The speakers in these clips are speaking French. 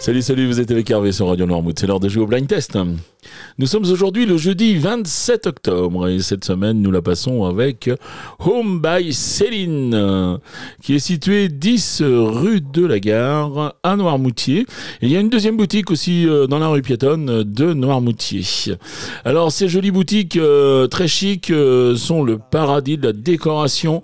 Salut, salut, vous êtes avec Hervé sur Radio Noirmouth. C'est l'heure de jouer au blind test. Nous sommes aujourd'hui le jeudi 27 octobre et cette semaine nous la passons avec Home by Céline qui est situé 10 rue de la Gare à Noirmoutier. Et il y a une deuxième boutique aussi euh, dans la rue piétonne de Noirmoutier. Alors ces jolies boutiques euh, très chic euh, sont le paradis de la décoration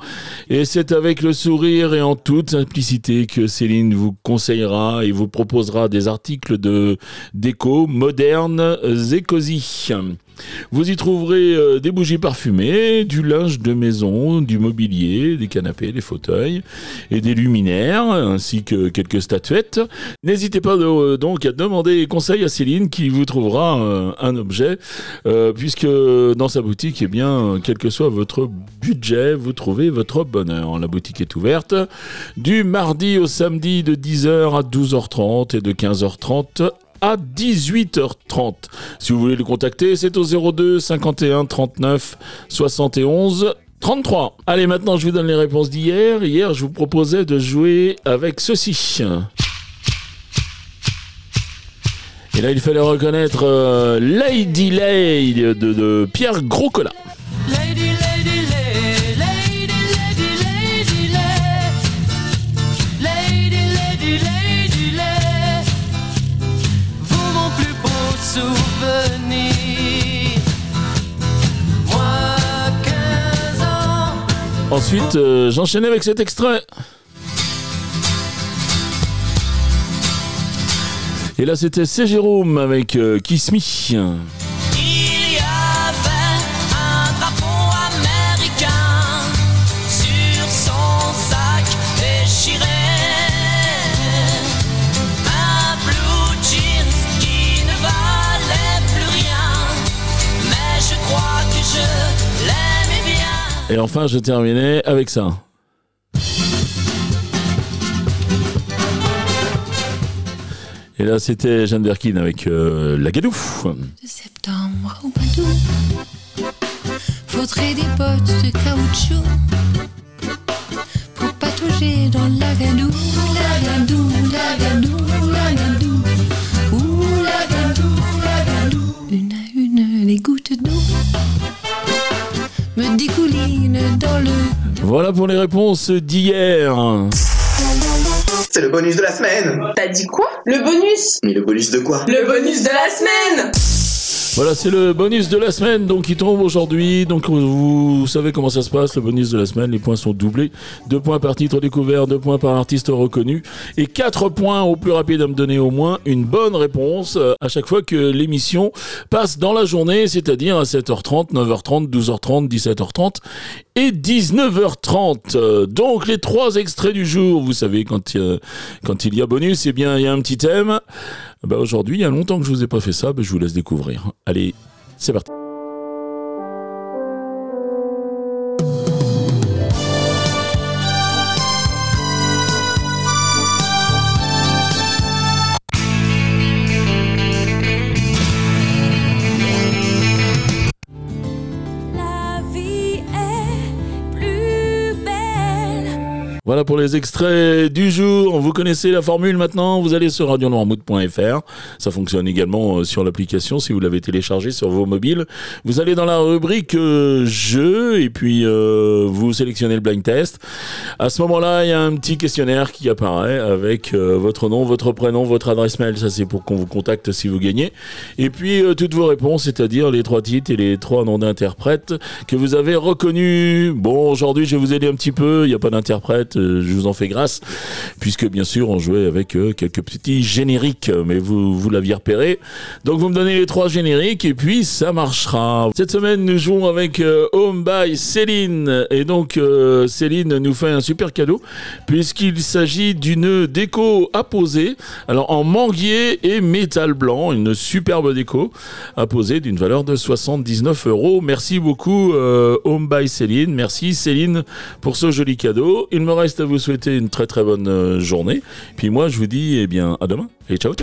et c'est avec le sourire et en toute simplicité que Céline vous conseillera et vous proposera des articles de déco modernes et cosy. Vous y trouverez euh, des bougies parfumées, du linge de maison, du mobilier, des canapés, des fauteuils et des luminaires, ainsi que quelques statuettes. N'hésitez pas euh, donc à demander conseil à Céline qui vous trouvera euh, un objet, puisque dans sa boutique, eh bien, quel que soit votre budget, vous trouvez votre bonheur. La boutique est ouverte du mardi au samedi de 10h à 12h30 et de 15h30 à 18h30. Si vous voulez le contacter, c'est au 02 51 39 71 33. Allez, maintenant je vous donne les réponses d'hier. Hier, je vous proposais de jouer avec ceci. Et là, il fallait reconnaître euh, Lady Lady de, de Pierre Groscola. Ensuite, euh, j'enchaînais avec cet extrait. Et là, c'était C. Jérôme avec euh, Kiss Me. Et enfin, je terminais avec ça. Et là, c'était Jeanne Berkin avec euh, La Gadouf. De septembre au Padoue, faudrait des bottes de caoutchouc pour patauger dans la gadoue, la gadoue, la gadoue, Voilà pour les réponses d'hier. C'est le bonus de la semaine. T'as dit quoi? Le bonus. Mais le bonus de quoi? Le bonus de la semaine Voilà, c'est le bonus de la semaine donc qui tombe aujourd'hui. Donc vous savez comment ça se passe, le bonus de la semaine, les points sont doublés. Deux points par titre découvert, deux points par artiste reconnu et quatre points au plus rapide à me donner au moins une bonne réponse euh, à chaque fois que l'émission passe dans la journée, c'est-à-dire à 7h30, 9h30, 12h30, 17h30 et 19h30. Euh, Donc les trois extraits du jour, vous savez quand, euh, quand il y a bonus, eh bien il y a un petit thème. Bah, aujourd'hui, il y a longtemps que je vous ai pas fait ça, bah, je vous laisse découvrir. Allez, c'est parti. Voilà pour les extraits du jour. Vous connaissez la formule maintenant. Vous allez sur radionoirmouth.fr. Ça fonctionne également euh, sur l'application si vous l'avez téléchargé sur vos mobiles. Vous allez dans la rubrique euh, jeux et puis euh, vous sélectionnez le blind test. À ce moment-là, il y a un petit questionnaire qui apparaît avec votre nom, votre prénom, votre adresse mail. Ça, c'est pour qu'on vous contacte si vous gagnez. Et puis toutes vos réponses, c'est-à-dire les trois titres et les trois noms d'interprètes que vous avez reconnus. Bon, aujourd'hui, je vais vous aider un petit peu. Il n'y a pas d'interprète. Euh, je vous en fais grâce. Puisque, bien sûr, on jouait avec euh, quelques petits génériques. Mais vous, vous l'aviez repéré. Donc, vous me donnez les trois génériques et puis ça marchera. Cette semaine, nous jouons avec euh, Home by Céline. Et donc, euh, Céline nous fait un super cadeau puisqu'il s'agit d'une déco à poser. Alors, en manguier et métal blanc. Une superbe déco à poser d'une valeur de 79 euros. Merci beaucoup, euh, Home by Céline. Merci, Céline, pour ce joli cadeau. À vous souhaiter une très très bonne euh, journée. Puis moi, je vous dis, eh bien, à demain et ciao.